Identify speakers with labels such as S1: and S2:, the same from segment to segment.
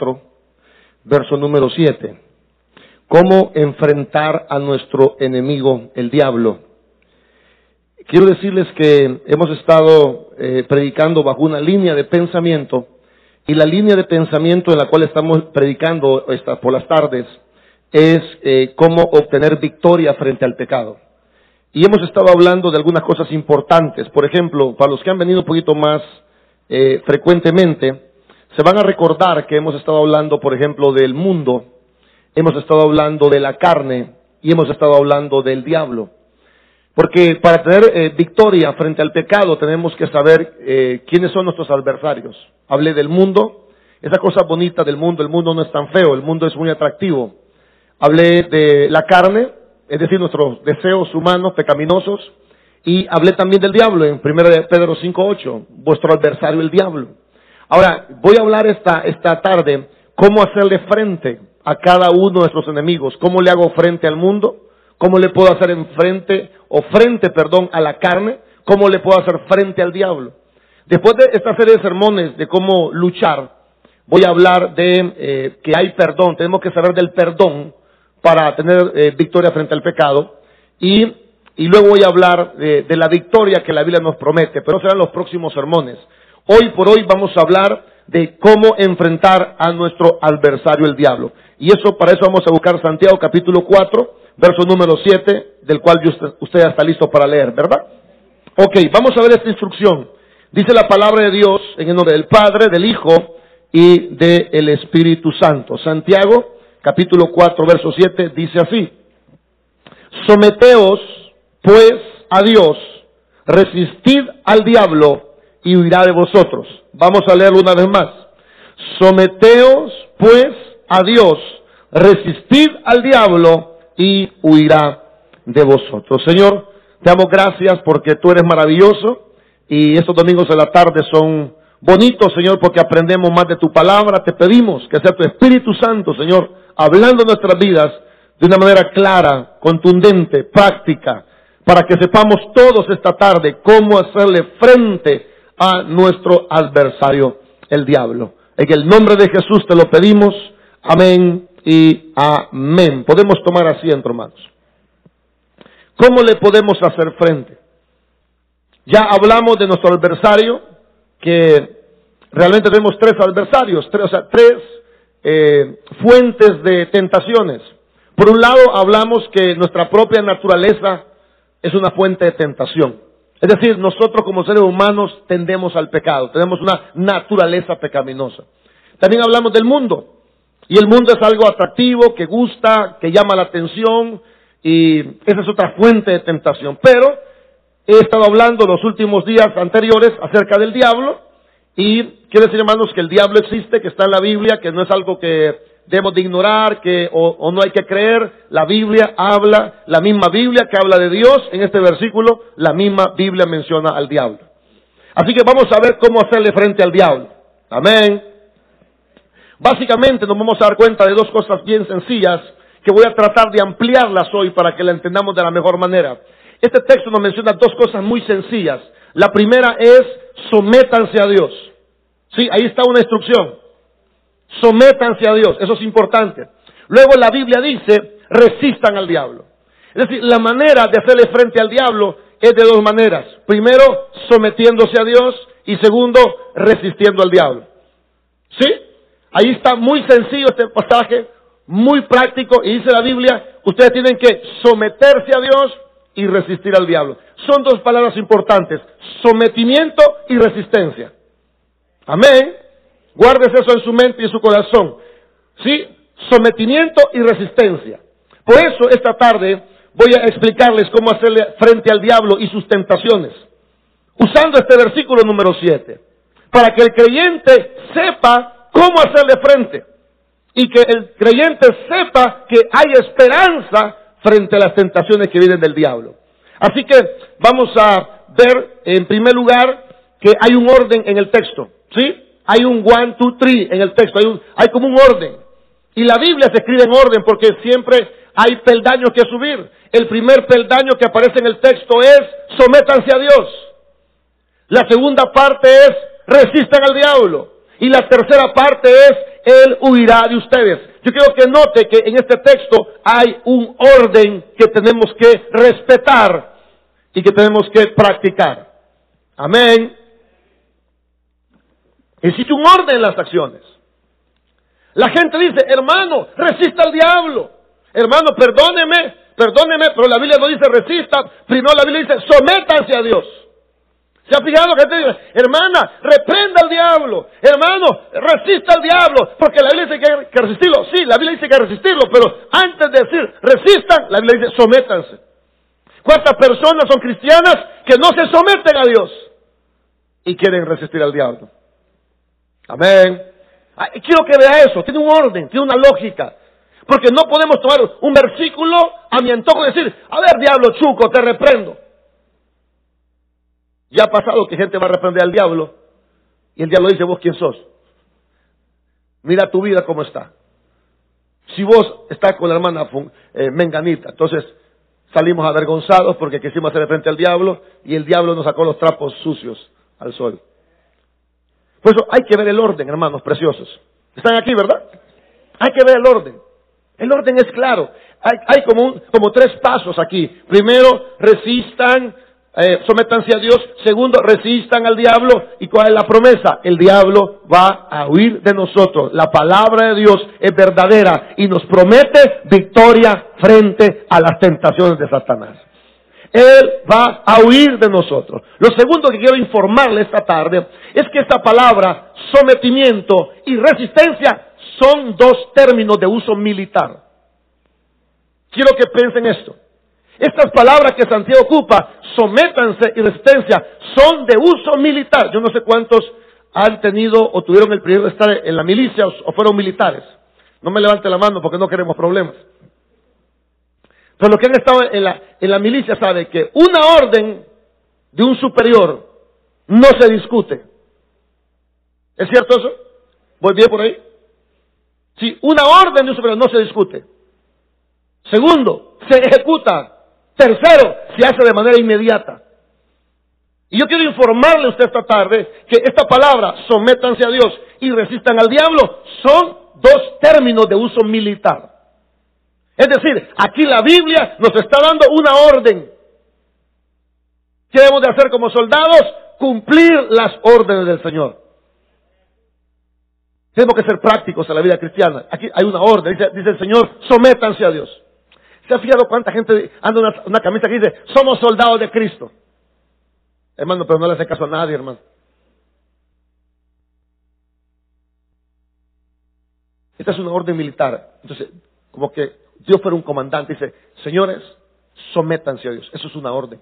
S1: 4, verso número 7. Cómo enfrentar a nuestro enemigo, el diablo. Quiero decirles que hemos estado eh, predicando bajo una línea de pensamiento y la línea de pensamiento en la cual estamos predicando por las tardes es eh, cómo obtener victoria frente al pecado. Y hemos estado hablando de algunas cosas importantes. Por ejemplo, para los que han venido un poquito más eh, frecuentemente, se van a recordar que hemos estado hablando, por ejemplo, del mundo, hemos estado hablando de la carne y hemos estado hablando del diablo. Porque para tener eh, victoria frente al pecado tenemos que saber eh, quiénes son nuestros adversarios. Hablé del mundo, esa cosa bonita del mundo, el mundo no es tan feo, el mundo es muy atractivo. Hablé de la carne, es decir, nuestros deseos humanos pecaminosos, y hablé también del diablo en 1 Pedro 5.8, vuestro adversario el diablo. Ahora, voy a hablar esta, esta tarde cómo hacerle frente a cada uno de nuestros enemigos, cómo le hago frente al mundo, cómo le puedo hacer frente, o frente, perdón, a la carne, cómo le puedo hacer frente al diablo. Después de esta serie de sermones de cómo luchar, voy a hablar de eh, que hay perdón, tenemos que saber del perdón para tener eh, victoria frente al pecado. Y, y luego voy a hablar de, de, la victoria que la Biblia nos promete, pero serán los próximos sermones. Hoy por hoy vamos a hablar de cómo enfrentar a nuestro adversario el diablo. Y eso, para eso vamos a buscar Santiago capítulo 4, verso número 7, del cual usted, ya está listo para leer, ¿verdad? Ok, vamos a ver esta instrucción. Dice la palabra de Dios en el nombre del Padre, del Hijo y del Espíritu Santo. Santiago capítulo 4, verso 7 dice así. Someteos pues a Dios, resistid al diablo y huirá de vosotros. Vamos a leerlo una vez más. Someteos pues a Dios, resistid al diablo y huirá de vosotros. Señor, te damos gracias porque tú eres maravilloso y estos domingos de la tarde son bonitos, Señor, porque aprendemos más de tu palabra. Te pedimos que sea tu Espíritu Santo, Señor, hablando nuestras vidas de una manera clara, contundente, práctica, para que sepamos todos esta tarde cómo hacerle frente a nuestro adversario, el diablo. En el nombre de Jesús te lo pedimos. Amén y amén. Podemos tomar asiento, hermanos. ¿Cómo le podemos hacer frente? Ya hablamos de nuestro adversario, que realmente tenemos tres adversarios, tres, o sea, tres eh, fuentes de tentaciones. Por un lado, hablamos que nuestra propia naturaleza es una fuente de tentación. Es decir, nosotros como seres humanos tendemos al pecado, tenemos una naturaleza pecaminosa. También hablamos del mundo. Y el mundo es algo atractivo, que gusta, que llama la atención, y esa es otra fuente de tentación. Pero he estado hablando los últimos días anteriores acerca del diablo, y quiero decir, hermanos, que el diablo existe, que está en la Biblia, que no es algo que debemos de ignorar, que o, o, no hay que creer. La Biblia habla, la misma Biblia que habla de Dios, en este versículo, la misma Biblia menciona al diablo. Así que vamos a ver cómo hacerle frente al diablo. Amén. Básicamente nos vamos a dar cuenta de dos cosas bien sencillas que voy a tratar de ampliarlas hoy para que la entendamos de la mejor manera. Este texto nos menciona dos cosas muy sencillas. La primera es sométanse a Dios. Sí, ahí está una instrucción. Sométanse a Dios, eso es importante. Luego la Biblia dice, resistan al diablo. Es decir, la manera de hacerle frente al diablo es de dos maneras. Primero, sometiéndose a Dios y segundo, resistiendo al diablo. ¿Sí? Ahí está muy sencillo este pasaje, muy práctico y dice la Biblia, ustedes tienen que someterse a Dios y resistir al diablo. Son dos palabras importantes, sometimiento y resistencia. Amén. Guardes eso en su mente y en su corazón. ¿Sí? Sometimiento y resistencia. Por eso esta tarde voy a explicarles cómo hacerle frente al diablo y sus tentaciones. Usando este versículo número 7. Para que el creyente sepa cómo hacerle frente. Y que el creyente sepa que hay esperanza frente a las tentaciones que vienen del diablo. Así que vamos a ver en primer lugar que hay un orden en el texto. ¿Sí? Hay un one, two, three en el texto. Hay, un, hay como un orden. Y la Biblia se escribe en orden porque siempre hay peldaños que subir. El primer peldaño que aparece en el texto es sométanse a Dios. La segunda parte es resistan al diablo. Y la tercera parte es Él huirá de ustedes. Yo quiero que note que en este texto hay un orden que tenemos que respetar y que tenemos que practicar. Amén. Existe un orden en las acciones. La gente dice, hermano, resista al diablo. Hermano, perdóneme, perdóneme, pero la Biblia no dice resista. Primero la Biblia dice, sométanse a Dios. ¿Se ha fijado que te dice, hermana, reprenda al diablo, hermano, resista al diablo, porque la Biblia dice que hay que resistirlo. Sí, la Biblia dice que hay que resistirlo, pero antes de decir resistan, la Biblia dice sométanse. ¿Cuántas personas son cristianas que no se someten a Dios y quieren resistir al diablo? Amén. Quiero que vea eso, tiene un orden, tiene una lógica. Porque no podemos tomar un versículo a mi antojo y decir, a ver diablo chuco, te reprendo. Ya ha pasado que gente va a reprender al diablo y el diablo dice, vos quién sos. Mira tu vida cómo está. Si vos estás con la hermana eh, Menganita, entonces salimos avergonzados porque quisimos hacer frente al diablo y el diablo nos sacó los trapos sucios al sol. Por eso hay que ver el orden, hermanos preciosos. Están aquí, ¿verdad? Hay que ver el orden. El orden es claro. Hay, hay como, como tres pasos aquí. Primero, resistan eh, sométanse a Dios. Segundo, resistan al diablo. ¿Y cuál es la promesa? El diablo va a huir de nosotros. La palabra de Dios es verdadera y nos promete victoria frente a las tentaciones de Satanás. Él va a huir de nosotros. Lo segundo que quiero informarle esta tarde es que esta palabra, sometimiento y resistencia, son dos términos de uso militar. Quiero que piensen esto. Estas palabras que Santiago ocupa, sométanse y resistencia, son de uso militar. Yo no sé cuántos han tenido o tuvieron el privilegio de estar en la milicia o fueron militares. No me levante la mano porque no queremos problemas. Pero los que han estado en la, en la milicia saben que una orden de un superior no se discute. ¿Es cierto eso? ¿Voy bien por ahí? Si una orden de un superior no se discute. Segundo, se ejecuta. Tercero, se hace de manera inmediata. Y yo quiero informarle a usted esta tarde que esta palabra, sométanse a Dios y resistan al diablo, son dos términos de uso militar. Es decir, aquí la Biblia nos está dando una orden. ¿Qué debemos de hacer como soldados? Cumplir las órdenes del Señor. Tenemos que ser prácticos en la vida cristiana. Aquí hay una orden. Dice, el Señor, sométanse a Dios. ¿Se ha fijado cuánta gente anda una, una camisa que dice, somos soldados de Cristo? Hermano, pero no le hace caso a nadie, hermano. Esta es una orden militar. Entonces, como que Dios fuera un comandante, dice, señores, sométanse a Dios. Eso es una orden.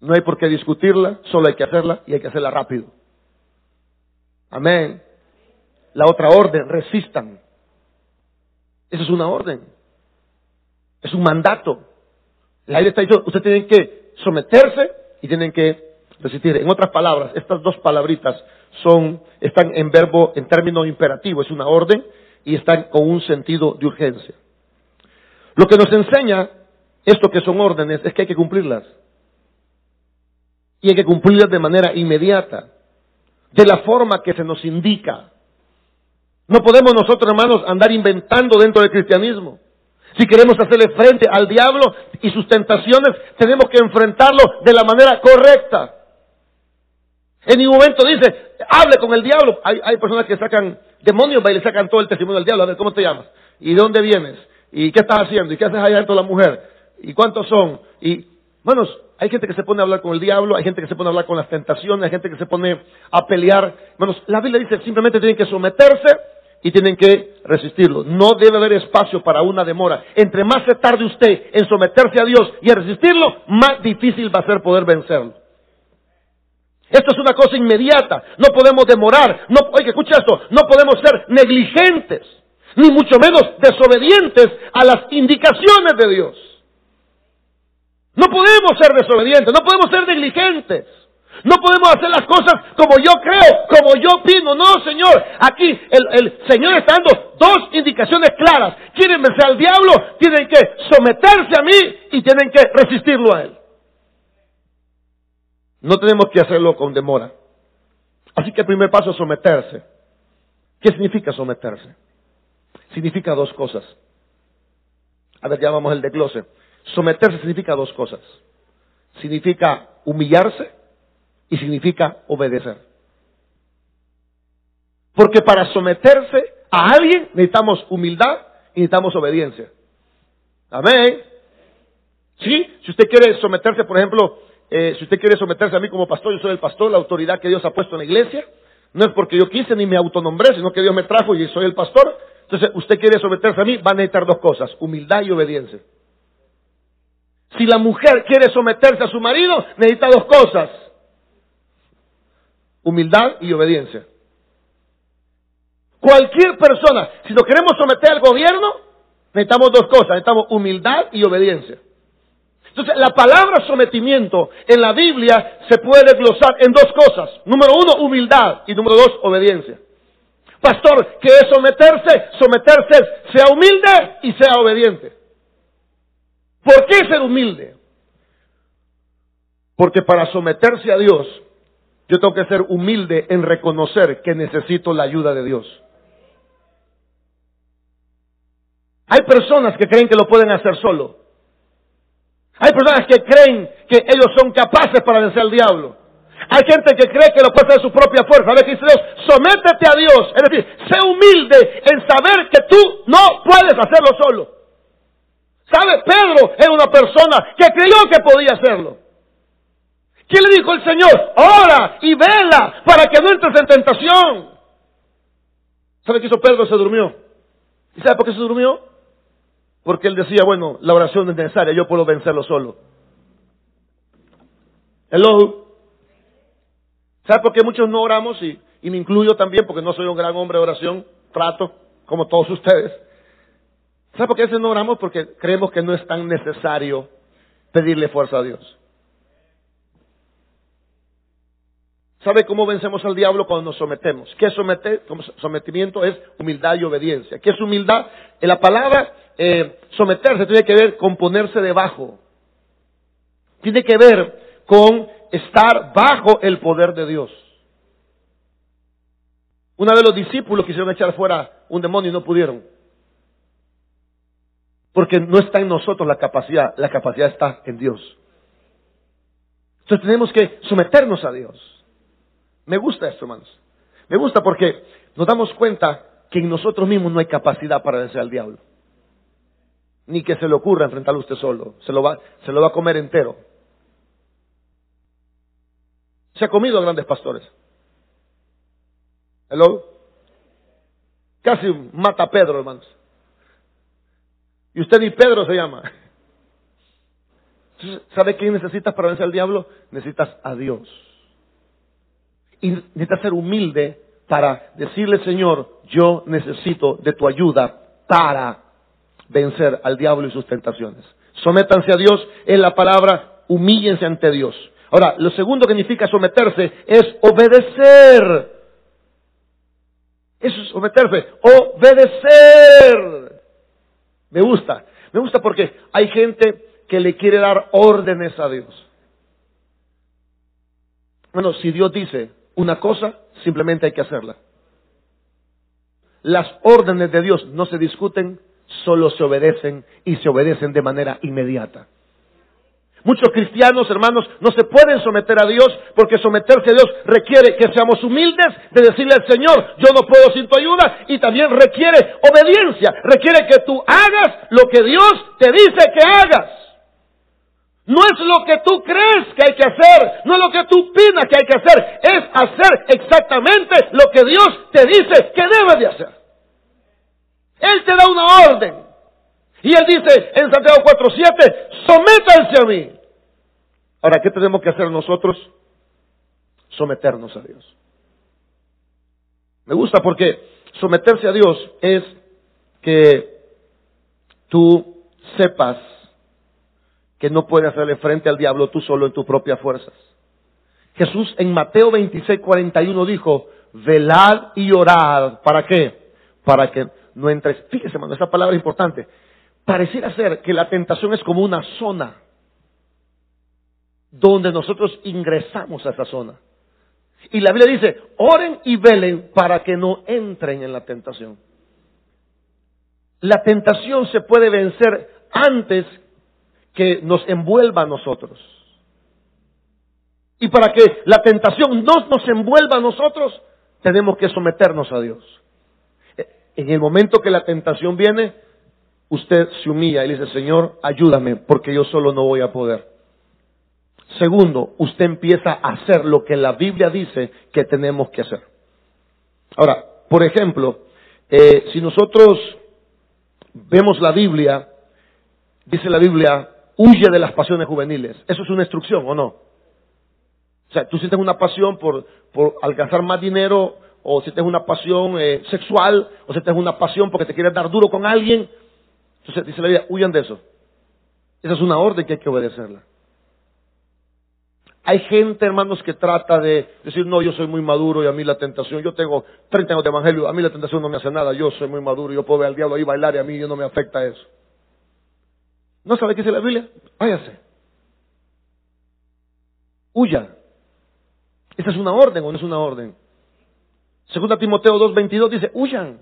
S1: No hay por qué discutirla, solo hay que hacerla y hay que hacerla rápido. Amén. La otra orden, resistan. Esa es una orden. Es un mandato. La Biblia está diciendo, ustedes tienen que someterse y tienen que resistir. En otras palabras, estas dos palabritas son, están en verbo, en término imperativo, es una orden y están con un sentido de urgencia. Lo que nos enseña esto que son órdenes es que hay que cumplirlas. Y hay que cumplirlas de manera inmediata, de la forma que se nos indica. No podemos nosotros, hermanos, andar inventando dentro del cristianismo. Si queremos hacerle frente al diablo y sus tentaciones, tenemos que enfrentarlo de la manera correcta. En ningún momento dice, hable con el diablo. Hay, hay personas que sacan demonios y le sacan todo el testimonio del diablo. A ver, ¿cómo te llamas? ¿Y de dónde vienes? ¿Y qué estás haciendo? ¿Y qué haces allá dentro de la mujer? ¿Y cuántos son? Y, bueno, hay gente que se pone a hablar con el diablo, hay gente que se pone a hablar con las tentaciones, hay gente que se pone a pelear. Bueno, la Biblia dice simplemente tienen que someterse y tienen que resistirlo. No debe haber espacio para una demora. Entre más se tarde usted en someterse a Dios y a resistirlo, más difícil va a ser poder vencerlo. Esto es una cosa inmediata. No podemos demorar. No, oye, escucha esto. No podemos ser negligentes, ni mucho menos desobedientes a las indicaciones de Dios. No podemos ser desobedientes, no podemos ser negligentes. No podemos hacer las cosas como yo creo, como yo opino. No, Señor. Aquí el, Señor está dando dos indicaciones claras. Quieren vencer al diablo, tienen que someterse a mí y tienen que resistirlo a él. No tenemos que hacerlo con demora. Así que el primer paso es someterse. ¿Qué significa someterse? Significa dos cosas. A ver, ya vamos al desglose. Someterse significa dos cosas. Significa humillarse y significa obedecer. Porque para someterse a alguien necesitamos humildad y necesitamos obediencia. Amén. Sí, si usted quiere someterse, por ejemplo, eh, si usted quiere someterse a mí como pastor, yo soy el pastor, la autoridad que Dios ha puesto en la iglesia. No es porque yo quise ni me autonombré, sino que Dios me trajo y soy el pastor. Entonces, usted quiere someterse a mí, va a necesitar dos cosas, humildad y obediencia. Si la mujer quiere someterse a su marido, necesita dos cosas, humildad y obediencia. Cualquier persona, si nos queremos someter al gobierno, necesitamos dos cosas, necesitamos humildad y obediencia. Entonces, la palabra sometimiento en la Biblia se puede desglosar en dos cosas. Número uno, humildad y número dos, obediencia. Pastor, ¿qué es someterse? Someterse sea humilde y sea obediente. ¿Por qué ser humilde? Porque para someterse a Dios, yo tengo que ser humilde en reconocer que necesito la ayuda de Dios. Hay personas que creen que lo pueden hacer solo. Hay personas que creen que ellos son capaces para vencer al diablo. Hay gente que cree que lo puede hacer de su propia fuerza. A ver, dice Dios, sométete a Dios. Es decir, sé humilde en saber que tú no puedes hacerlo solo. ¿Sabe? Pedro era una persona que creyó que podía hacerlo. ¿Qué le dijo el Señor? Ora y vela para que no entres en tentación. ¿Sabe qué hizo Pedro? Se durmió. ¿Y sabe por qué se durmió? Porque él decía, bueno, la oración es necesaria, yo puedo vencerlo solo. Hello. ¿Sabe por qué muchos no oramos? Y, me incluyo también, porque no soy un gran hombre de oración, trato, como todos ustedes. ¿Sabe por qué a veces no oramos? Porque creemos que no es tan necesario pedirle fuerza a Dios. ¿Sabe cómo vencemos al diablo cuando nos sometemos? ¿Qué es sometimiento? Es humildad y obediencia. ¿Qué es humildad? En la palabra eh, someterse tiene que ver con ponerse debajo. Tiene que ver con estar bajo el poder de Dios. Una vez los discípulos quisieron echar fuera un demonio y no pudieron. Porque no está en nosotros la capacidad, la capacidad está en Dios. Entonces tenemos que someternos a Dios. Me gusta esto, hermanos. Me gusta porque nos damos cuenta que en nosotros mismos no hay capacidad para vencer al diablo. Ni que se le ocurra enfrentarlo usted solo. Se lo va, se lo va a comer entero. Se ha comido a grandes pastores. Hello. Casi mata a Pedro, hermanos. Y usted ni Pedro se llama. ¿Sabe qué necesitas para vencer al diablo? Necesitas a Dios. Y necesitas ser humilde para decirle, Señor, yo necesito de tu ayuda para vencer al diablo y sus tentaciones. Sométanse a Dios en la palabra, humíllense ante Dios. Ahora, lo segundo que significa someterse es obedecer. Eso es someterse, obedecer. Me gusta, me gusta porque hay gente que le quiere dar órdenes a Dios. Bueno, si Dios dice, una cosa, simplemente hay que hacerla. Las órdenes de Dios no se discuten, solo se obedecen y se obedecen de manera inmediata. Muchos cristianos, hermanos, no se pueden someter a Dios porque someterse a Dios requiere que seamos humildes de decirle al Señor, yo no puedo sin tu ayuda y también requiere obediencia, requiere que tú hagas lo que Dios te dice que hagas. No es lo que tú crees que hay que hacer, no es lo que tú opinas que hay que hacer, es hacer exactamente lo que Dios te dice que debes de hacer. Él te da una orden. Y Él dice en Santiago 4.7, sométanse a mí. Ahora, ¿qué tenemos que hacer nosotros? Someternos a Dios. Me gusta porque someterse a Dios es que tú sepas que no puedes hacerle frente al diablo tú solo en tus propias fuerzas. Jesús en Mateo 26, 41 dijo, velad y orad. ¿Para qué? Para que no entres. Fíjese, hermano, esa palabra es importante. Pareciera ser que la tentación es como una zona donde nosotros ingresamos a esa zona. Y la Biblia dice, oren y velen para que no entren en la tentación. La tentación se puede vencer antes que nos envuelva a nosotros. Y para que la tentación no nos envuelva a nosotros, tenemos que someternos a Dios. En el momento que la tentación viene, usted se humilla y le dice, Señor, ayúdame, porque yo solo no voy a poder. Segundo, usted empieza a hacer lo que la Biblia dice que tenemos que hacer. Ahora, por ejemplo, eh, si nosotros vemos la Biblia, dice la Biblia, huye de las pasiones juveniles. ¿Eso es una instrucción o no? O sea, tú sientes una pasión por, por alcanzar más dinero, o si tienes una pasión eh, sexual, o si tienes una pasión porque te quieres dar duro con alguien. Entonces dice la Biblia, huyan de eso. Esa es una orden que hay que obedecerla. Hay gente, hermanos, que trata de decir, no, yo soy muy maduro y a mí la tentación, yo tengo 30 años de evangelio, a mí la tentación no me hace nada, yo soy muy maduro, yo puedo ver al diablo ahí bailar y a mí no me afecta eso. ¿No sabe qué dice la Biblia? Váyase. Huya. ¿Esa es una orden o no es una orden? Segunda Timoteo 2.22 dice, huyan.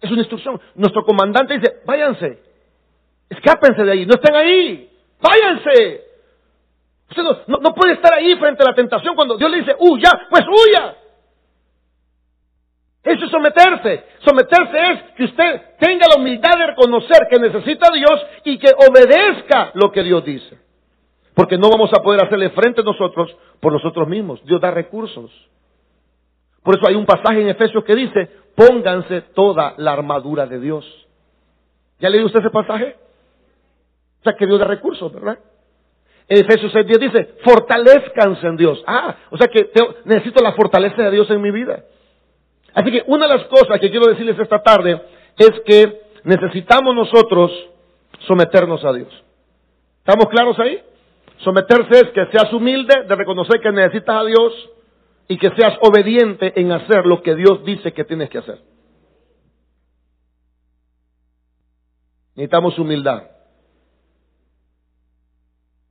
S1: Es una instrucción. Nuestro comandante dice, váyanse. Escápense de ahí. No estén ahí. Váyanse. Usted no, puede estar ahí frente a la tentación cuando Dios le dice, huya, pues huya. Eso es someterse. Someterse es que usted tenga la humildad de reconocer que necesita a Dios y que obedezca lo que Dios dice. Porque no vamos a poder hacerle frente a nosotros por nosotros mismos. Dios da recursos. Por eso hay un pasaje en Efesios que dice, pónganse toda la armadura de Dios. ¿Ya leído usted ese pasaje? O sea, que Dios da recursos, ¿verdad? En Efesios 6.10 dice, fortalezcanse en Dios. Ah, o sea que necesito la fortaleza de Dios en mi vida. Así que una de las cosas que quiero decirles esta tarde es que necesitamos nosotros someternos a Dios. ¿Estamos claros ahí? Someterse es que seas humilde, de reconocer que necesitas a Dios y que seas obediente en hacer lo que Dios dice que tienes que hacer. Necesitamos humildad.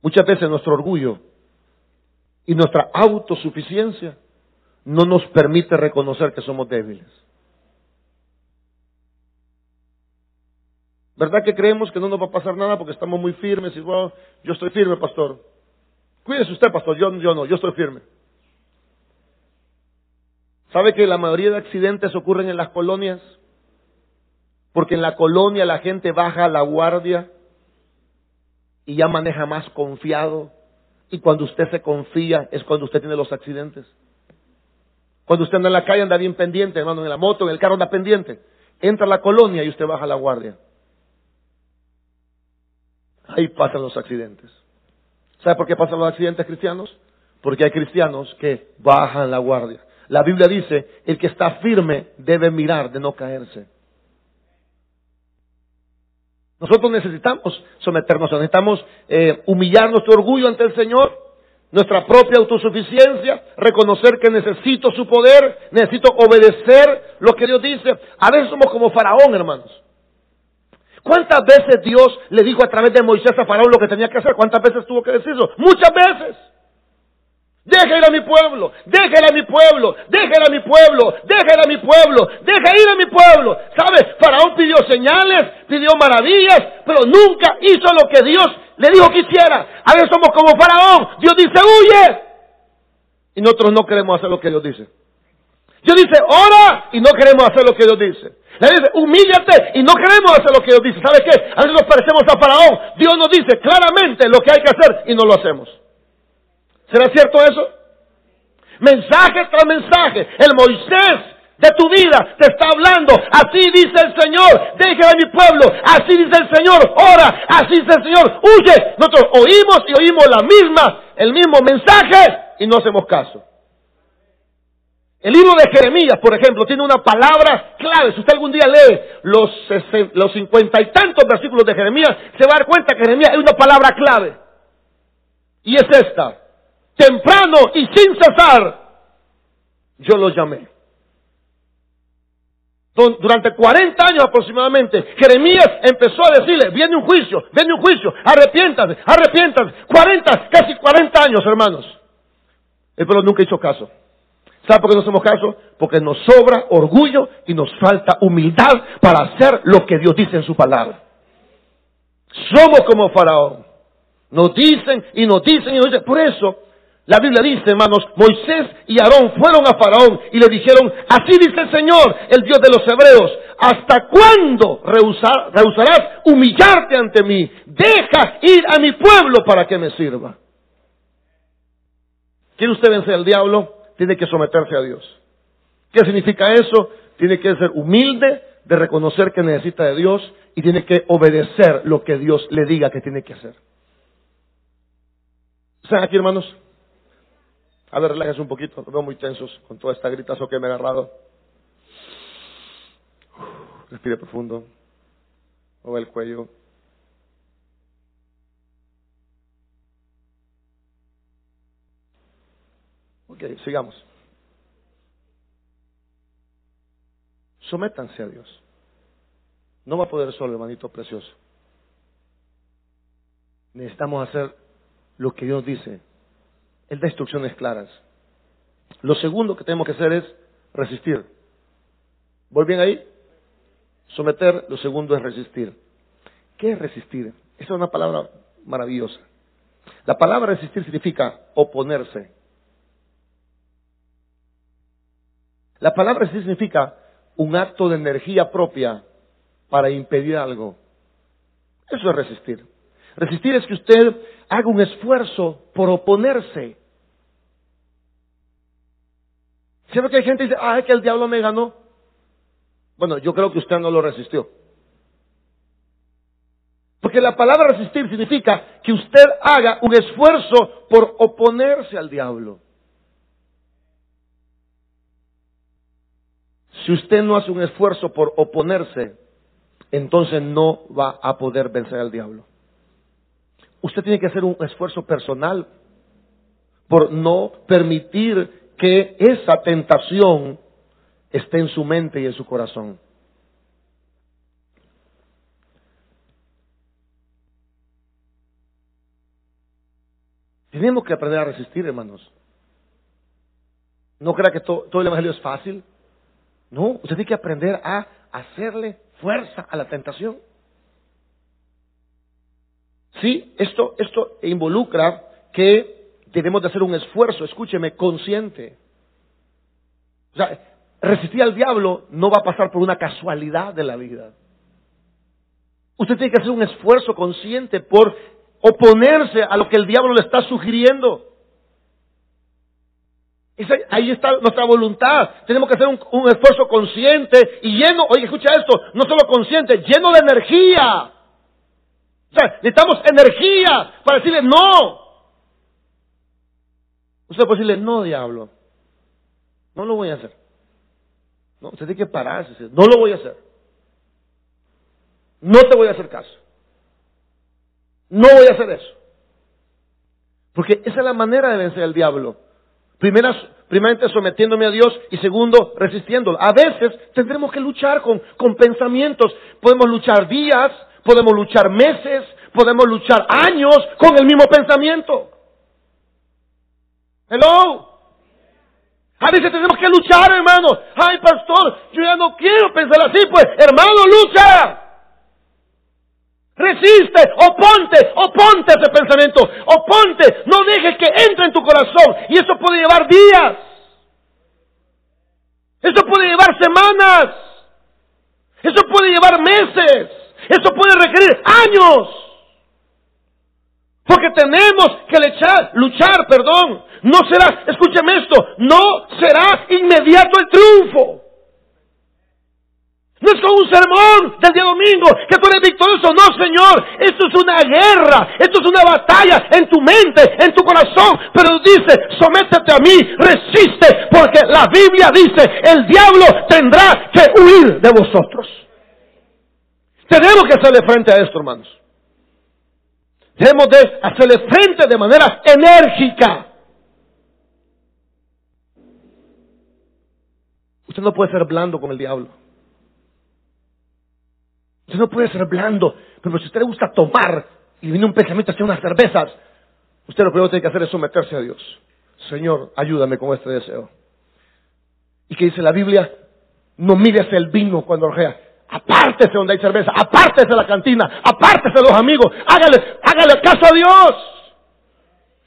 S1: Muchas veces nuestro orgullo y nuestra autosuficiencia no nos permite reconocer que somos débiles. ¿Verdad que creemos que no nos va a pasar nada porque estamos muy firmes y yo estoy firme, pastor? Cuídese usted, pastor, yo, yo no, yo estoy firme. ¿Sabe que la mayoría de accidentes ocurren en las colonias? Porque en la colonia la gente baja la guardia y ya maneja más confiado. Y cuando usted se confía es cuando usted tiene los accidentes. Cuando usted anda en la calle anda bien pendiente, hermano, en la moto, en el carro anda pendiente. Entra a la colonia y usted baja la guardia. Ahí pasan los accidentes. ¿Sabe por qué pasan los accidentes cristianos? Porque hay cristianos que bajan la guardia. La Biblia dice, el que está firme debe mirar de no caerse. Nosotros necesitamos someternos, necesitamos eh, humillar nuestro orgullo ante el Señor, nuestra propia autosuficiencia, reconocer que necesito su poder, necesito obedecer lo que Dios dice. A veces somos como faraón, hermanos. ¿Cuántas veces Dios le dijo a través de Moisés a Faraón lo que tenía que hacer? ¿Cuántas veces tuvo que decirlo? Muchas veces. Deja ir a mi pueblo, deja ir a mi pueblo, deja ir a mi pueblo, deja ir a mi pueblo, deja ir a mi pueblo. ¿Sabes? Faraón pidió señales, pidió maravillas, pero nunca hizo lo que Dios le dijo que hiciera. A veces somos como Faraón. Dios dice, huye. Y nosotros no queremos hacer lo que Dios dice. Dios dice, ora y no queremos hacer lo que Dios dice. Le dice, humíllate y no queremos hacer lo que Dios dice. ¿Sabes qué? A veces nos parecemos a Faraón. Dios nos dice claramente lo que hay que hacer y no lo hacemos. ¿Será cierto eso? Mensaje tras mensaje. El Moisés de tu vida te está hablando. Así dice el Señor. Deja a mi pueblo. Así dice el Señor. Ora. Así dice el Señor. Huye. Nosotros oímos y oímos la misma, el mismo mensaje y no hacemos caso. El libro de Jeremías, por ejemplo, tiene una palabra clave. Si usted algún día lee los, los cincuenta y tantos versículos de Jeremías, se va a dar cuenta que Jeremías es una palabra clave. Y es esta temprano y sin cesar, yo los llamé. Durante 40 años aproximadamente, Jeremías empezó a decirle, viene un juicio, viene un juicio, arrepiéntate, arrepiéntate. 40, casi 40 años, hermanos. El pueblo nunca hizo caso. ¿Sabe por qué no hacemos caso? Porque nos sobra orgullo y nos falta humildad para hacer lo que Dios dice en su palabra. Somos como Faraón. Nos dicen y nos dicen y nos dicen. Por eso, la Biblia dice, hermanos, Moisés y Aarón fueron a Faraón y le dijeron, así dice el Señor, el Dios de los hebreos, ¿hasta cuándo rehusarás humillarte ante mí? Deja ir a mi pueblo para que me sirva. ¿Quiere usted vencer al diablo? Tiene que someterse a Dios. ¿Qué significa eso? Tiene que ser humilde de reconocer que necesita de Dios y tiene que obedecer lo que Dios le diga que tiene que hacer. ¿Están aquí, hermanos? A ver, relájese un poquito, los veo muy tensos con toda esta gritazo que me he agarrado. respire profundo. Mueve el cuello. Ok, sigamos. Sométanse a Dios. No va a poder solo, hermanito precioso. Necesitamos hacer lo que Dios dice. Él da instrucciones claras. Lo segundo que tenemos que hacer es resistir. ¿Voy bien ahí? Someter, lo segundo es resistir. ¿Qué es resistir? Esa es una palabra maravillosa. La palabra resistir significa oponerse. La palabra resistir significa un acto de energía propia para impedir algo. Eso es resistir. Resistir es que usted haga un esfuerzo por oponerse. Siempre que hay gente que dice, ay, que el diablo me ganó. Bueno, yo creo que usted no lo resistió. Porque la palabra resistir significa que usted haga un esfuerzo por oponerse al diablo. Si usted no hace un esfuerzo por oponerse, entonces no va a poder vencer al diablo. Usted tiene que hacer un esfuerzo personal por no permitir que esa tentación esté en su mente y en su corazón. Tenemos que aprender a resistir, hermanos. No crea que todo, el Evangelio es fácil. No, usted tiene que aprender a hacerle fuerza a la tentación. Sí, esto, esto involucra que debemos de hacer un esfuerzo, escúcheme, consciente. O sea, resistir al diablo no va a pasar por una casualidad de la vida. Usted tiene que hacer un esfuerzo consciente por oponerse a lo que el diablo le está sugiriendo. Ahí está nuestra voluntad. Tenemos que hacer un, esfuerzo consciente y lleno, oye, escucha esto, no solo consciente, lleno de energía. O sea, necesitamos energía para decirle no. Usted puede decirle no, diablo. No lo voy a hacer. No, usted tiene que pararse. No lo voy a hacer. No te voy a hacer caso. No voy a hacer eso. Porque esa es la manera de vencer al diablo. Primera, primeramente sometiéndome a Dios y segundo resistiéndolo. A veces tendremos que luchar con, con pensamientos. Podemos luchar días, podemos luchar meses, podemos luchar años con el mismo pensamiento. Hello. A veces tenemos que luchar, hermano. Ay, pastor, yo ya no quiero pensar así, pues, hermano, lucha. Resiste, oponte, oponte a ese pensamiento, oponte, no dejes que entre en tu corazón. Y eso puede llevar días. Eso puede llevar semanas. Eso puede llevar meses. Eso puede requerir años. Porque tenemos que luchar, perdón. No será, escúcheme esto, no será inmediato el triunfo. No es como un sermón del día domingo que tú eres victorioso. No, Señor. Esto es una guerra. Esto es una batalla en tu mente, en tu corazón. Pero dice, sométete a mí, resiste. Porque la Biblia dice, el diablo tendrá que huir de vosotros. Tenemos que hacerle frente a esto, hermanos. Debemos de hacerle frente de manera enérgica. Usted no puede ser blando con el diablo. Usted no puede ser blando, pero si a usted le gusta tomar y viene un pensamiento hacia unas cervezas, usted lo primero que tiene que hacer es someterse a Dios. Señor, ayúdame con este deseo. ¿Y qué dice la Biblia? No mires el vino cuando orgea. Apártese donde hay cerveza, apártese la cantina, apártese los amigos, hágale, hágale caso a Dios.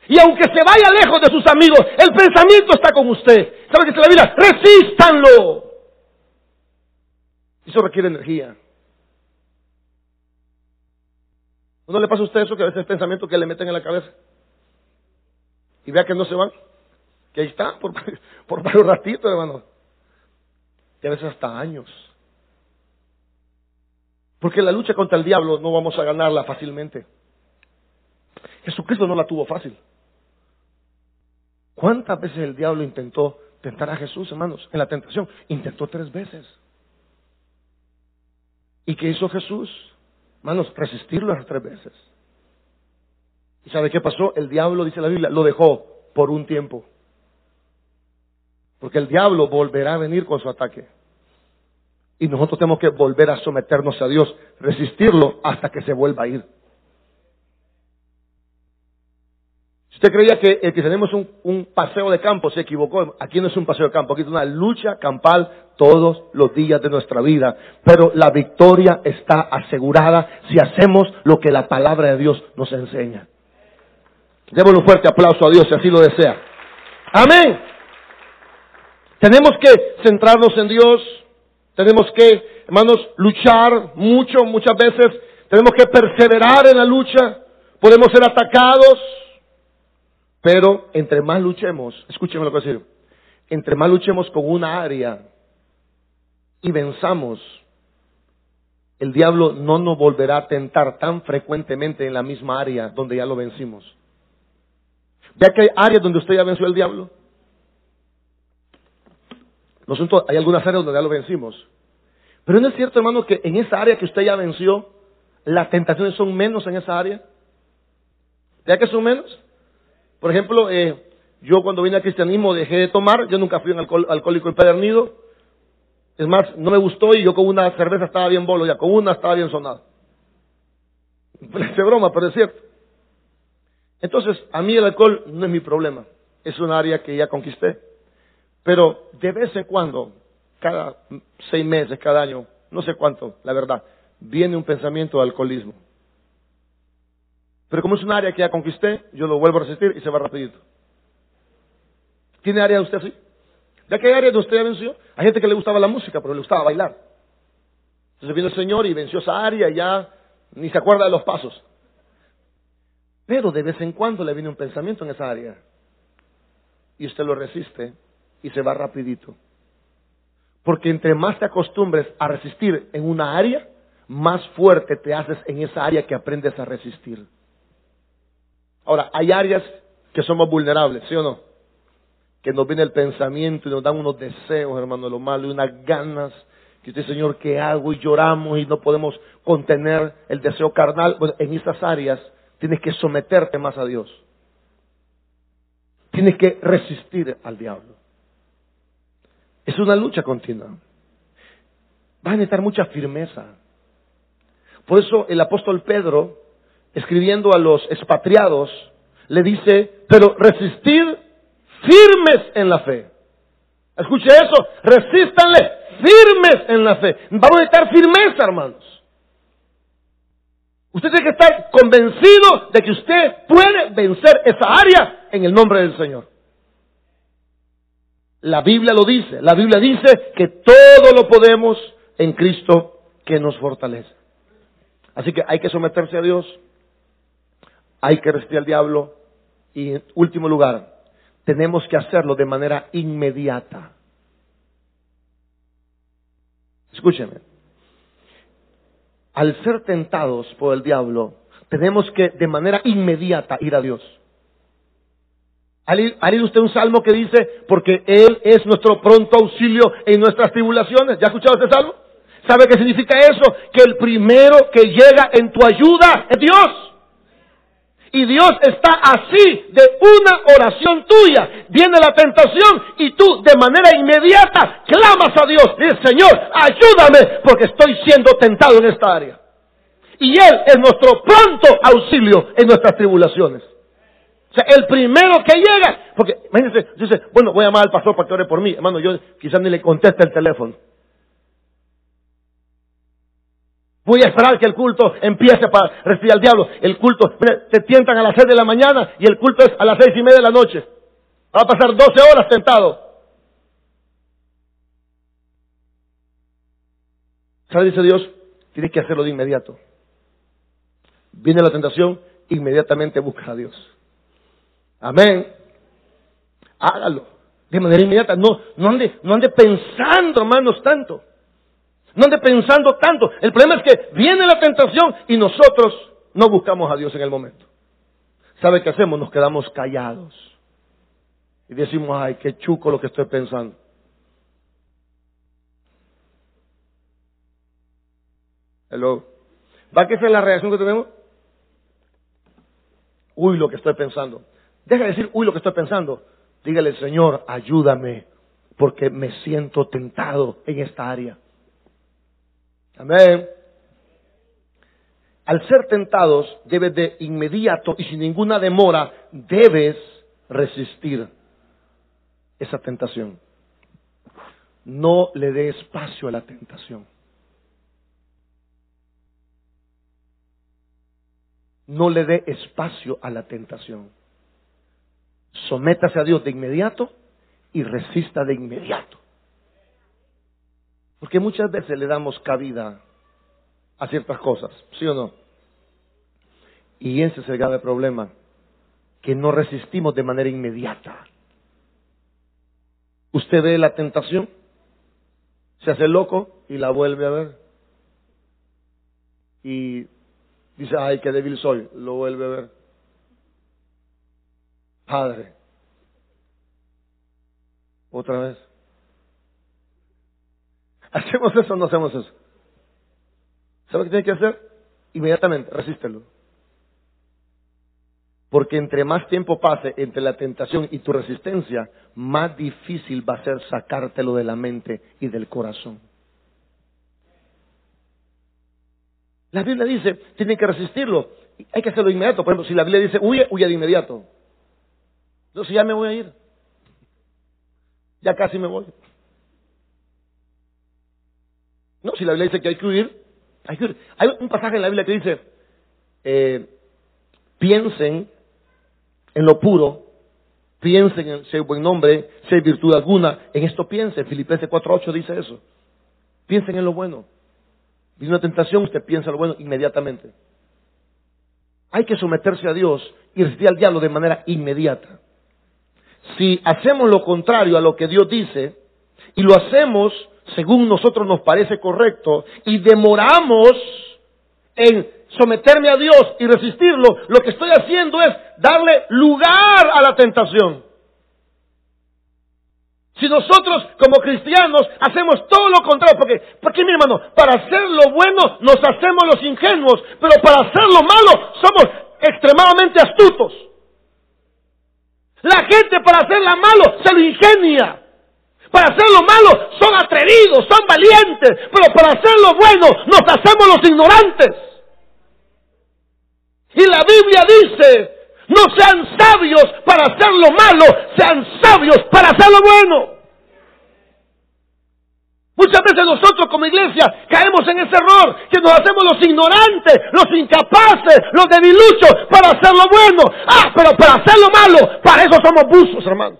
S1: Y aunque se vaya lejos de sus amigos, el pensamiento está con usted. ¿Sabe qué dice la Biblia? Resístanlo. Eso requiere energía. ¿No le pasa a usted eso que a veces el pensamiento que le meten en la cabeza? Y vea que no se van. Que ahí está, por, por varios ratitos, hermano. Y a veces hasta años. Porque la lucha contra el diablo no vamos a ganarla fácilmente. Jesucristo no la tuvo fácil. ¿Cuántas veces el diablo intentó tentar a Jesús, hermanos, en la tentación? Intentó tres veces. ¿Y qué hizo Jesús? Hermanos, resistirlo las tres veces. ¿Y sabe qué pasó? El diablo, dice la Biblia, lo dejó por un tiempo. Porque el diablo volverá a venir con su ataque. Y nosotros tenemos que volver a someternos a Dios, resistirlo hasta que se vuelva a ir. Si usted creía que el que tenemos un, paseo de campo se equivocó, aquí no es un paseo de campo, aquí es una lucha campal todos los días de nuestra vida. Pero la victoria está asegurada si hacemos lo que la palabra de Dios nos enseña. Démosle un fuerte aplauso a Dios si así lo desea. Amén. Tenemos que centrarnos en Dios. Tenemos que, hermanos, luchar mucho, muchas veces. Tenemos que perseverar en la lucha. Podemos ser atacados. Pero entre más luchemos, escúcheme lo que voy a decir, entre más luchemos con una área y venzamos, el diablo no nos volverá a tentar tan frecuentemente en la misma área donde ya lo vencimos. Vea que hay áreas donde usted ya venció al diablo. Nosotros, hay algunas áreas donde ya lo vencimos. Pero no es cierto, hermano, que en esa área que usted ya venció, las tentaciones son menos en esa área. ¿Ya que son menos? Por ejemplo, eh, yo cuando vine al cristianismo dejé de tomar, yo nunca fui un alcohólico empedernido. Es más, no me gustó y yo con una cerveza estaba bien bolo ya, con una estaba bien sonado. Parece broma, pero es cierto. Entonces, a mí el alcohol no es mi problema, es un área que ya conquisté. Pero de vez en cuando, cada seis meses, cada año, no sé cuánto, la verdad, viene un pensamiento de alcoholismo. Pero como es un área que ya conquisté, yo lo vuelvo a resistir y se va rapidito. ¿Tiene área de usted así? ¿De qué área de usted ya venció? Hay gente que le gustaba la música, pero le gustaba bailar. Entonces vino el Señor y venció esa área y ya ni se acuerda de los pasos. Pero de vez en cuando le viene un pensamiento en esa área. Y usted lo resiste y se va rapidito. Porque entre más te acostumbres a resistir en una área, más fuerte te haces en esa área que aprendes a resistir. Ahora, hay áreas que somos vulnerables, ¿sí o no? Que nos viene el pensamiento y nos dan unos deseos, hermano, de lo malo y unas ganas. Que usted, Señor, ¿qué hago? Y lloramos y no podemos contener el deseo carnal. En esas áreas tienes que someterte más a Dios. Tienes que resistir al diablo. Es una lucha continua. Va a necesitar mucha firmeza. Por eso el apóstol Pedro escribiendo a los expatriados, le dice, pero resistir firmes en la fe. Escuche eso, resístanle firmes en la fe. Vamos a necesitar firmeza, hermanos. Usted tiene que estar convencido de que usted puede vencer esa área en el nombre del Señor. La Biblia lo dice. La Biblia dice que todo lo podemos en Cristo que nos fortalece. Así que hay que someterse a Dios hay que resistir al diablo y en último lugar, tenemos que hacerlo de manera inmediata. Escúcheme. Al ser tentados por el diablo, tenemos que de manera inmediata ir a Dios. ¿Ha leído usted un salmo que dice, porque Él es nuestro pronto auxilio en nuestras tribulaciones? ¿Ya ha escuchado este salmo? ¿Sabe qué significa eso? Que el primero que llega en tu ayuda es Dios. Y Dios está así de una oración tuya. Viene la tentación y tú de manera inmediata clamas a Dios. Dices, Señor, ayúdame porque estoy siendo tentado en esta área. Y Él es nuestro pronto auxilio en nuestras tribulaciones. O sea, el primero que llega, porque imagínense, dice, bueno, voy a llamar al pastor para que ore por mí. Hermano, yo quizás ni le conteste el teléfono. Voy a esperar que el culto empiece para recibir al diablo. El culto, te tientan a las seis de la mañana y el culto es a las seis y media de la noche. Va a pasar doce horas tentado. ¿Sabe? Dice Dios, tienes que hacerlo de inmediato. Viene la tentación, inmediatamente busca a Dios. Amén. Hágalo. De manera inmediata. No, no ande, no ande pensando, hermanos, tanto. No ande pensando tanto. El problema es que viene la tentación y nosotros no buscamos a Dios en el momento. ¿Sabe qué hacemos? Nos quedamos callados. Y decimos, ay, qué chuco lo que estoy pensando. Hello. ¿Va que esa es la reacción que tenemos? Uy, lo que estoy pensando. Deja de decir, uy, lo que estoy pensando. Dígale, Señor, ayúdame, porque me siento tentado en esta área. Amén. Al ser tentados, debes de inmediato y sin ninguna demora, debes resistir esa tentación. No le dé espacio a la tentación. No le dé espacio a la tentación. Sométase a Dios de inmediato y resista de inmediato. Porque muchas veces le damos cabida a ciertas cosas, ¿sí o no? Y ese es el grave problema, que no resistimos de manera inmediata. Usted ve la tentación, se hace loco y la vuelve a ver. Y dice, ay, qué débil soy, lo vuelve a ver. Padre, otra vez. ¿Hacemos eso o no hacemos eso? ¿Sabe qué tiene que hacer? Inmediatamente, resístelo. Porque entre más tiempo pase entre la tentación y tu resistencia, más difícil va a ser sacártelo de la mente y del corazón. La Biblia dice, tienen que resistirlo. Hay que hacerlo inmediato. Por ejemplo, si la Biblia dice, huye, huye de inmediato. Entonces ya me voy a ir. Ya casi me voy. No, si la Biblia dice que hay que huir, hay que huir. Hay un pasaje en la Biblia que dice, eh, piensen en lo puro, piensen en ser buen nombre, ser virtud alguna, en esto piensen. Filipenses 4.8 dice eso. Piensen en lo bueno. Viene una tentación, usted piensa en lo bueno inmediatamente. Hay que someterse a Dios y resistir al diablo de manera inmediata. Si hacemos lo contrario a lo que Dios dice y lo hacemos según nosotros nos parece correcto y demoramos en someterme a Dios y resistirlo, lo que estoy haciendo es darle lugar a la tentación. Si nosotros como cristianos hacemos todo lo contrario, porque, porque mi hermano, para hacer lo bueno nos hacemos los ingenuos, pero para hacer lo malo somos extremadamente astutos. La gente para hacer la malo se lo ingenia. Para hacer lo malo son atrevidos, son valientes, pero para hacer lo bueno nos hacemos los ignorantes. Y la Biblia dice, no sean sabios para hacer lo malo, sean sabios para hacer lo bueno. Muchas veces nosotros como iglesia caemos en ese error, que nos hacemos los ignorantes, los incapaces, los debiluchos para hacer lo bueno. Ah, pero para hacer lo malo, para eso somos buzos, hermano.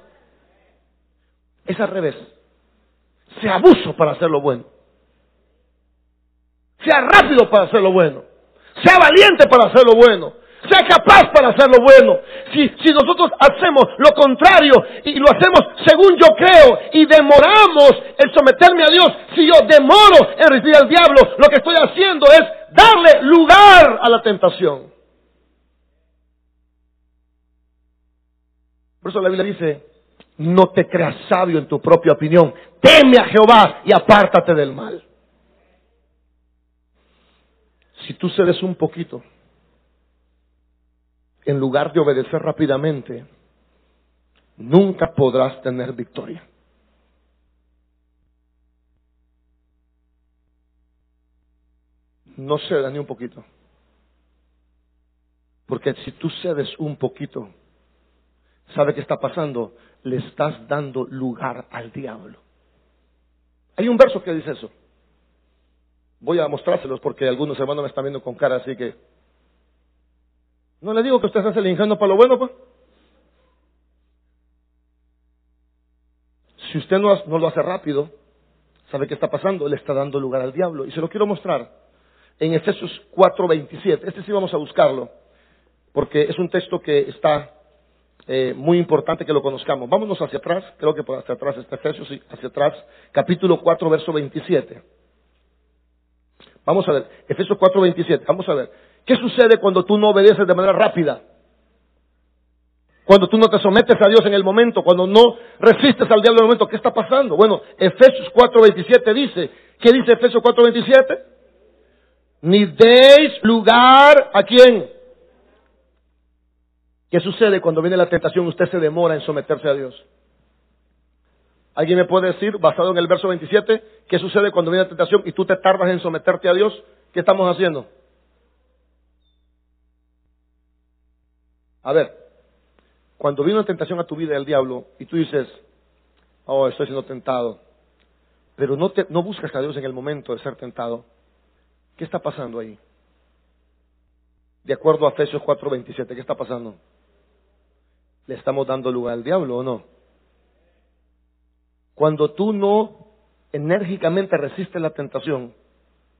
S1: Es al revés. Sea abuso para hacer lo bueno. Sea rápido para hacer lo bueno. Sea valiente para hacer lo bueno. Sea capaz para hacer lo bueno. Si, si nosotros hacemos lo contrario y lo hacemos según yo creo y demoramos en someterme a Dios, si yo demoro en recibir al diablo, lo que estoy haciendo es darle lugar a la tentación. Por eso la Biblia dice, no te creas sabio en tu propia opinión. Teme a Jehová y apártate del mal. Si tú cedes un poquito, en lugar de obedecer rápidamente, nunca podrás tener victoria. No ceda ni un poquito. Porque si tú cedes un poquito, ¿sabe qué está pasando? Le estás dando lugar al diablo. Hay un verso que dice eso. Voy a mostrárselos porque algunos hermanos me están viendo con cara, así que... No le digo que usted se hace el ingenio para lo bueno, pues. Si usted no, no lo hace rápido, ¿sabe qué está pasando? Le está dando lugar al diablo. Y se lo quiero mostrar en Efesios 4:27. Este sí vamos a buscarlo, porque es un texto que está eh, muy importante que lo conozcamos. Vámonos hacia atrás, creo que hacia atrás está Efesios, hacia atrás, capítulo 4, verso 27. Vamos a ver, Efesios 4, 27, vamos a ver. ¿Qué sucede cuando tú no obedeces de manera rápida? Cuando tú no te sometes a Dios en el momento, cuando no resistes al diablo en el momento, ¿qué está pasando? Bueno, Efesios 4:27 dice, ¿qué dice Efesios 4:27? Ni deis lugar a quién? ¿Qué sucede cuando viene la tentación? Usted se demora en someterse a Dios. ¿Alguien me puede decir, basado en el verso 27, qué sucede cuando viene la tentación y tú te tardas en someterte a Dios? ¿Qué estamos haciendo? A ver, cuando viene una tentación a tu vida del diablo y tú dices, oh, estoy siendo tentado, pero no, te, no buscas a Dios en el momento de ser tentado, ¿qué está pasando ahí? De acuerdo a Efesios 4:27, ¿qué está pasando? ¿Le estamos dando lugar al diablo o no? Cuando tú no enérgicamente resistes la tentación,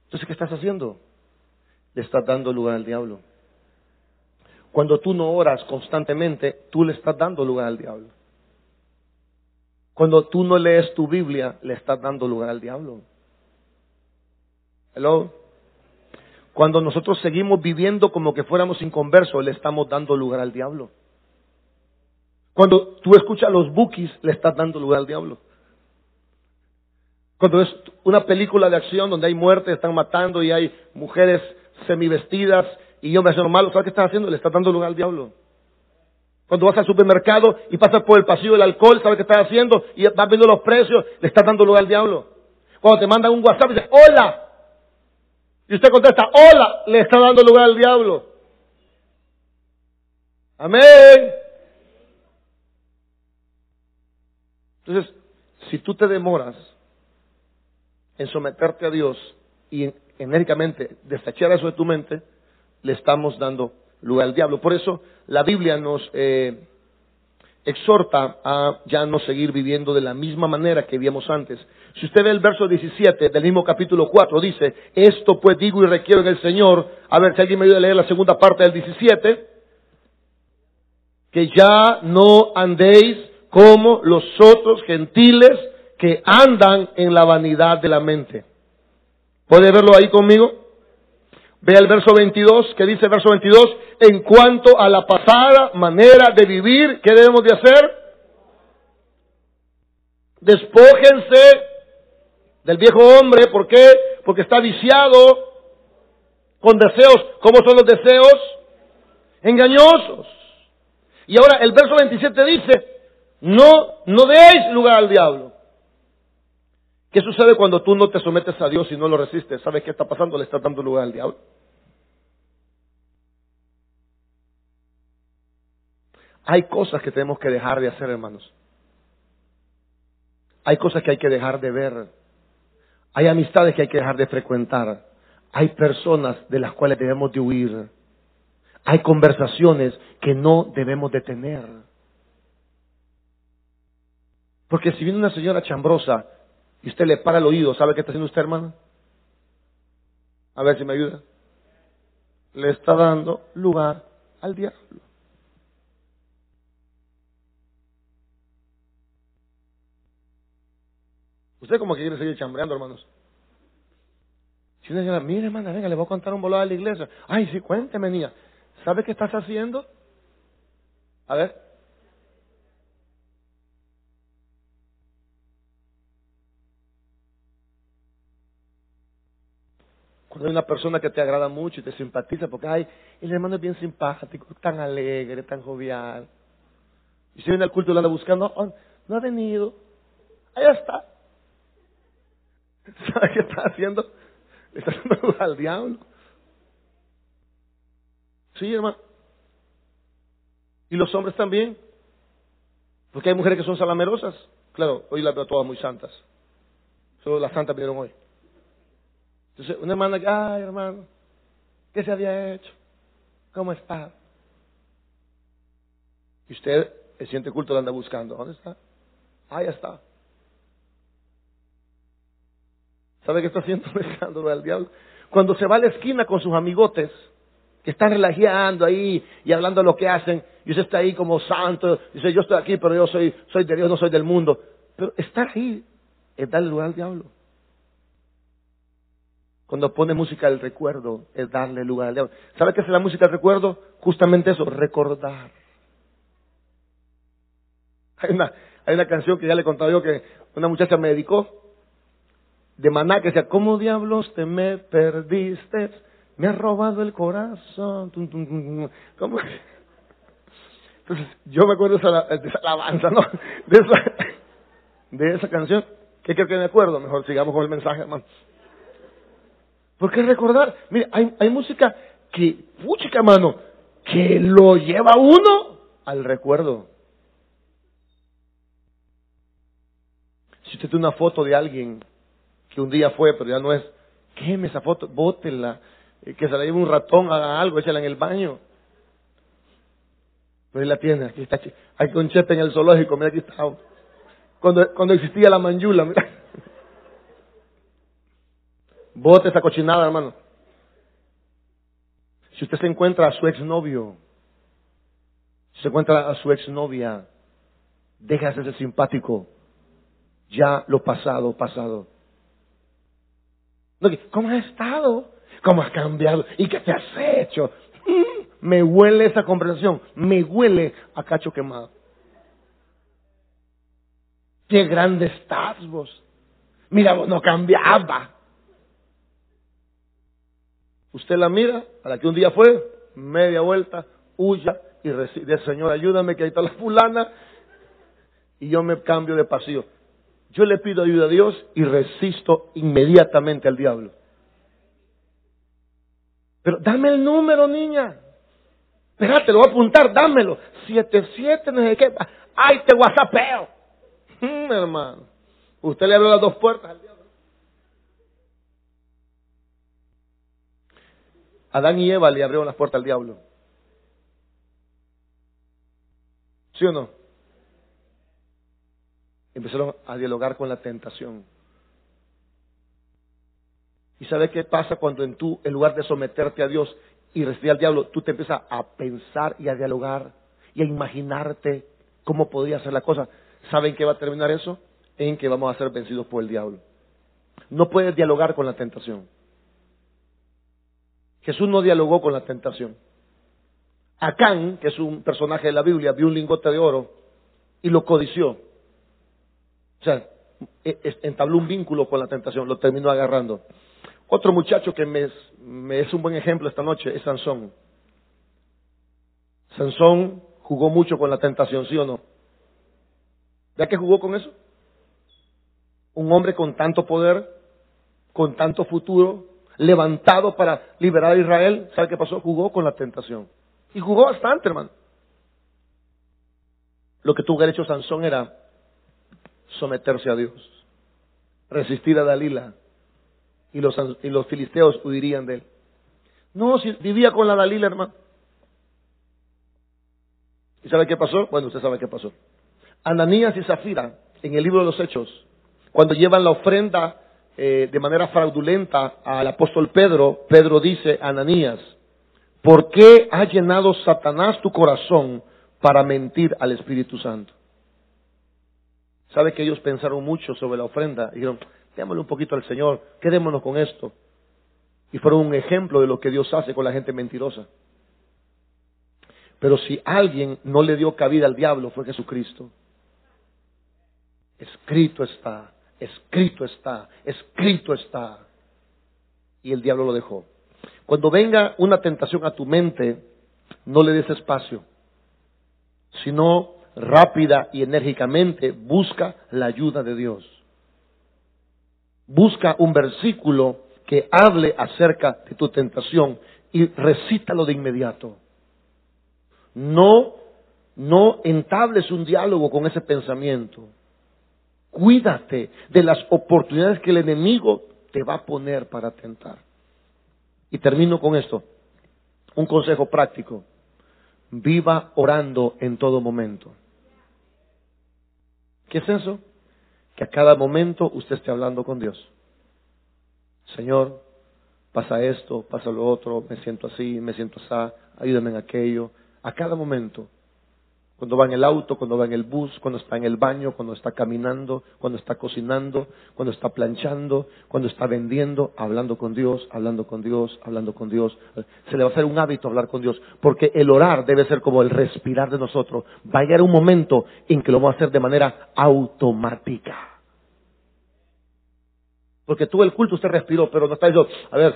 S1: entonces ¿qué estás haciendo? Le estás dando lugar al diablo. Cuando tú no oras constantemente, tú le estás dando lugar al diablo. Cuando tú no lees tu Biblia, le estás dando lugar al diablo. Hello. Cuando nosotros seguimos viviendo como que fuéramos inconversos, le estamos dando lugar al diablo. Cuando tú escuchas los bookies, le estás dando lugar al diablo. Cuando es una película de acción donde hay muerte, están matando y hay mujeres semivestidas y hace malo, ¿sabes qué estás haciendo? Le estás dando lugar al diablo. Cuando vas al supermercado y pasas por el pasillo del alcohol, ¿sabes qué estás haciendo? Y vas viendo los precios, le estás dando lugar al diablo. Cuando te mandan un WhatsApp y dice, hola. Y usted contesta, hola, le está dando lugar al diablo. Amén. Entonces, si tú te demoras en someterte a Dios y enérgicamente desechar eso de tu mente, le estamos dando lugar al diablo. Por eso la Biblia nos eh, exhorta a ya no seguir viviendo de la misma manera que vivíamos antes. Si usted ve el verso 17 del mismo capítulo 4, dice, esto pues digo y requiero en el Señor, a ver si alguien me ayuda a leer la segunda parte del 17, que ya no andéis como los otros gentiles que andan en la vanidad de la mente. ¿Puede verlo ahí conmigo? Ve el verso 22, que dice el verso 22, en cuanto a la pasada manera de vivir, ¿qué debemos de hacer? Despójense del viejo hombre, ¿por qué? Porque está viciado con deseos, ¿cómo son los deseos? Engañosos. Y ahora el verso 27 dice, no, no deis lugar al diablo. ¿Qué sucede cuando tú no te sometes a Dios y no lo resistes? ¿Sabes qué está pasando? Le estás dando lugar al diablo. Hay cosas que tenemos que dejar de hacer, hermanos. Hay cosas que hay que dejar de ver. Hay amistades que hay que dejar de frecuentar. Hay personas de las cuales debemos de huir. Hay conversaciones que no debemos de tener. Porque si viene una señora chambrosa y usted le para el oído, ¿sabe qué está haciendo usted, hermano? A ver si me ayuda. Le está dando lugar al diablo. Usted como que quiere seguir chambreando, hermanos. Si una señora, mire, hermana, venga, le voy a contar un volado a la iglesia. Ay, sí, cuénteme, niña. ¿Sabe qué estás haciendo? A ver. Cuando hay una persona que te agrada mucho y te simpatiza, porque, ay, el hermano es bien simpático, tan alegre, tan jovial. Y si viene al culto y lo anda buscando, oh, no ha venido. Ahí está. ¿Sabe qué está haciendo? Le está haciendo al diablo. Sí, hermano. Y los hombres también. Porque hay mujeres que son salamerosas. Claro, hoy las veo todas muy santas. Solo las santas vinieron hoy. Entonces, una hermana ay hermano, ¿qué se había hecho? ¿Cómo está? Y usted, el siente culto, lo anda buscando. ¿Dónde está? Ahí está. ¿Sabe qué está haciendo? Dejándolo al diablo. Cuando se va a la esquina con sus amigotes, que están relajeando ahí y hablando de lo que hacen, y usted está ahí como santo, dice, yo estoy aquí, pero yo soy, soy de Dios, no soy del mundo. Pero estar ahí es darle lugar al diablo. Cuando pone música del recuerdo, es darle lugar al diablo. ¿Sabe qué es la música del recuerdo? Justamente eso, recordar. Hay una, hay una canción que ya le he contado yo que una muchacha me dedicó de maná que decía, ¿cómo diablos te me perdiste? Me has robado el corazón. ¿Cómo? Entonces, yo me acuerdo de esa, de esa alabanza, ¿no? De esa, de esa canción. ¿Qué creo que me acuerdo? Mejor sigamos con el mensaje, hermano. ¿Por qué recordar? Mire, hay, hay música que, puchica, hermano, que lo lleva uno al recuerdo. Si usted tiene una foto de alguien que un día fue, pero ya no es, queme esa foto, bótela, eh, que se la lleve un ratón, haga algo, échala en el baño. Pero ahí la tiene, aquí está, hay un en el zoológico, mira aquí está. Cuando, cuando existía la manjula, mira. Bote esa cochinada, hermano. Si usted se encuentra a su exnovio, si se encuentra a su exnovia, déjase de ser simpático. Ya lo pasado, pasado. ¿Cómo has estado? ¿Cómo has cambiado? ¿Y qué te has hecho? Mm, me huele esa conversación, me huele a cacho quemado. Qué grande estás vos. Mira, vos no cambiaba. Usted la mira, a la que un día fue, media vuelta, huya y recibe, Señor, ayúdame que ahí está la fulana, y yo me cambio de pasillo. Yo le pido ayuda a Dios y resisto inmediatamente al diablo. Pero dame el número, niña. Espérate, lo voy a apuntar, dámelo. Siete, siete, no sé qué. Ay, te whatsappeo. Hermano. Usted le abrió las dos puertas al diablo. Adán y Eva le abrieron las puertas al diablo. ¿Sí o no? Empezaron a dialogar con la tentación. ¿Y sabe qué pasa cuando en tú, en lugar de someterte a Dios y recibir al diablo, tú te empiezas a pensar y a dialogar y a imaginarte cómo podría ser la cosa? ¿Saben qué va a terminar eso? En que vamos a ser vencidos por el diablo. No puedes dialogar con la tentación. Jesús no dialogó con la tentación. Acán, que es un personaje de la Biblia, vio un lingote de oro y lo codició. O sea, e, entabló un vínculo con la tentación, lo terminó agarrando. Otro muchacho que me, es un buen ejemplo esta noche es Sansón. Sansón jugó mucho con la tentación, ¿sí o no? ¿Ya que jugó con eso? Un hombre con tanto poder, con tanto futuro, levantado para liberar a Israel, ¿sabe qué pasó? Jugó con la tentación. Y jugó bastante, hermano. Lo que tuvo que hecho Sansón era someterse a Dios, resistir a Dalila, y los, y los filisteos huirían de él. No, si vivía con la Dalila, hermano. ¿Y sabe qué pasó? Bueno, usted sabe qué pasó. Ananías y Zafira, en el libro de los Hechos, cuando llevan la ofrenda eh, de manera fraudulenta al apóstol Pedro, Pedro dice a Ananías, ¿por qué ha llenado Satanás tu corazón para mentir al Espíritu Santo? ¿Sabe que ellos pensaron mucho sobre la ofrenda? Y dijeron, démosle un poquito al Señor, quedémonos con esto. Y fueron un ejemplo de lo que Dios hace con la gente mentirosa. Pero si alguien no le dio cabida al diablo fue Jesucristo. Escrito está, escrito está, escrito está. Y el diablo lo dejó. Cuando venga una tentación a tu mente, no le des espacio, sino rápida y enérgicamente busca la ayuda de Dios. Busca un versículo que hable acerca de tu tentación y recítalo de inmediato. No No entables un diálogo con ese pensamiento. Cuídate de las oportunidades que el enemigo te va a poner para tentar. Y termino con esto. Un consejo práctico. Viva orando en todo momento. ¿Qué es eso? Que a cada momento usted esté hablando con Dios. Señor, pasa esto, pasa lo otro, me siento así, me siento así, ayúdame en aquello. A cada momento cuando va en el auto, cuando va en el bus, cuando está en el baño, cuando está caminando, cuando está cocinando, cuando está planchando, cuando está vendiendo, hablando con Dios, hablando con Dios, hablando con Dios. Se le va a hacer un hábito hablar con Dios, porque el orar debe ser como el respirar de nosotros. Va a llegar un momento en que lo vamos a hacer de manera automática. Porque tú el culto usted respiró, pero no está diciendo, a ver,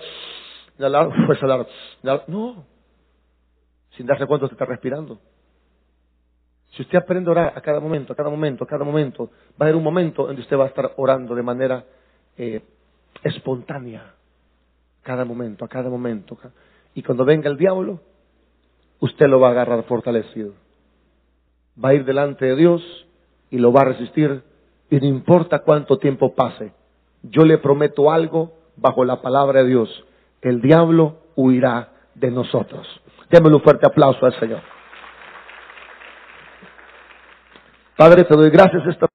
S1: inhalar, pues hablar, no, sin darse cuenta usted está respirando. Si usted aprende a orar a cada momento, a cada momento, a cada momento, va a haber un momento donde usted va a estar orando de manera eh, espontánea. Cada momento, a cada momento. Y cuando venga el diablo, usted lo va a agarrar fortalecido. Va a ir delante de Dios y lo va a resistir. Y no importa cuánto tiempo pase, yo le prometo algo bajo la palabra de Dios. El diablo huirá de nosotros. Démosle un fuerte aplauso al Señor. Padre, te doy gracias esta